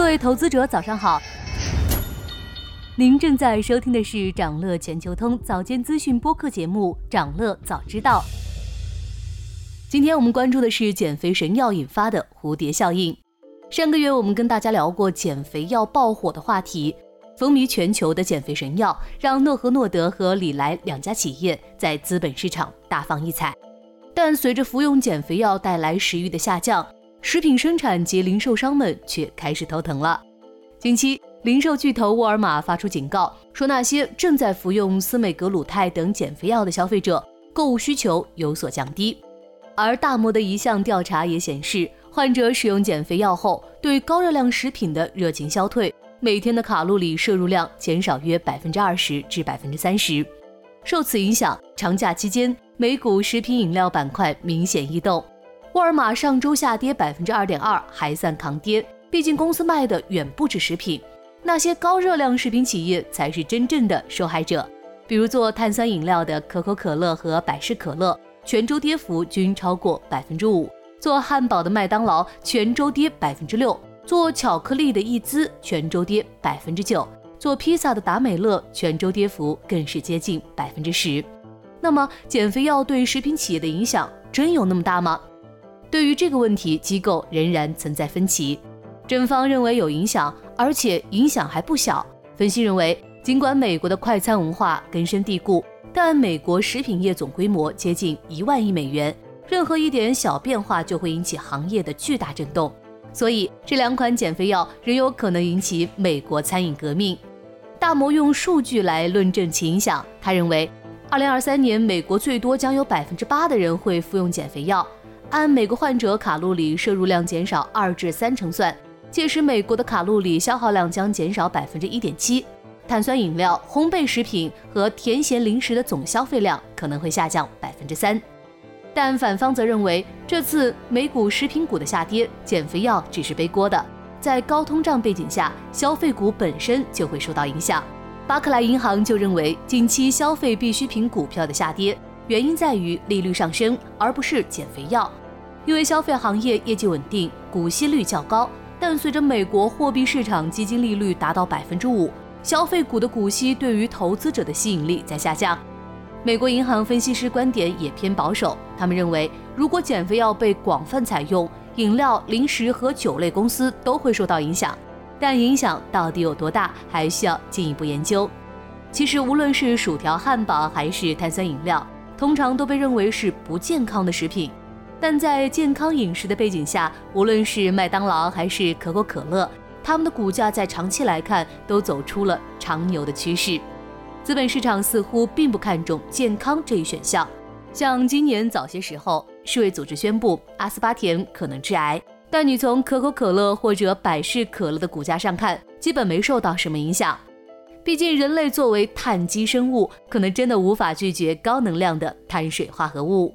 各位投资者，早上好。您正在收听的是长乐全球通早间资讯播客节目《长乐早知道》。今天我们关注的是减肥神药引发的蝴蝶效应。上个月我们跟大家聊过减肥药爆火的话题，风靡全球的减肥神药让诺和诺德和礼来两家企业在资本市场大放异彩。但随着服用减肥药带来食欲的下降，食品生产及零售商们却开始头疼了。近期。零售巨头沃尔玛发出警告，说那些正在服用司美格鲁肽等减肥药的消费者购物需求有所降低。而大摩的一项调查也显示，患者使用减肥药后，对高热量食品的热情消退，每天的卡路里摄入量减少约百分之二十至百分之三十。受此影响，长假期间美股食品饮料板块明显异动，沃尔玛上周下跌百分之二点二，还算抗跌，毕竟公司卖的远不止食品。那些高热量食品企业才是真正的受害者，比如做碳酸饮料的可口可乐和百事可乐，全周跌幅均超过百分之五；做汉堡的麦当劳全周跌百分之六；做巧克力的益滋全周跌百分之九；做披萨的达美乐全周跌幅更是接近百分之十。那么，减肥药对食品企业的影响真有那么大吗？对于这个问题，机构仍然存在分歧。正方认为有影响，而且影响还不小。分析认为，尽管美国的快餐文化根深蒂固，但美国食品业总规模接近一万亿美元，任何一点小变化就会引起行业的巨大震动。所以，这两款减肥药仍有可能引起美国餐饮革命。大摩用数据来论证其影响，他认为，二零二三年美国最多将有百分之八的人会服用减肥药，按每个患者卡路里摄入量减少二至三成算。届时，美国的卡路里消耗量将减少百分之一点七，碳酸饮料、烘焙食品和甜咸零食的总消费量可能会下降百分之三。但反方则认为，这次美股食品股的下跌，减肥药只是背锅的。在高通胀背景下，消费股本身就会受到影响。巴克莱银行就认为，近期消费必需品股票的下跌，原因在于利率上升，而不是减肥药，因为消费行业业绩稳定，股息率较高。但随着美国货币市场基金利率达到百分之五，消费股的股息对于投资者的吸引力在下降。美国银行分析师观点也偏保守，他们认为，如果减肥药被广泛采用，饮料、零食和酒类公司都会受到影响。但影响到底有多大，还需要进一步研究。其实，无论是薯条、汉堡还是碳酸饮料，通常都被认为是不健康的食品。但在健康饮食的背景下，无论是麦当劳还是可口可乐，他们的股价在长期来看都走出了长牛的趋势。资本市场似乎并不看重健康这一选项。像今年早些时候，世卫组织宣布阿斯巴甜可能致癌，但你从可口可乐或者百事可乐的股价上看，基本没受到什么影响。毕竟人类作为碳基生物，可能真的无法拒绝高能量的碳水化合物。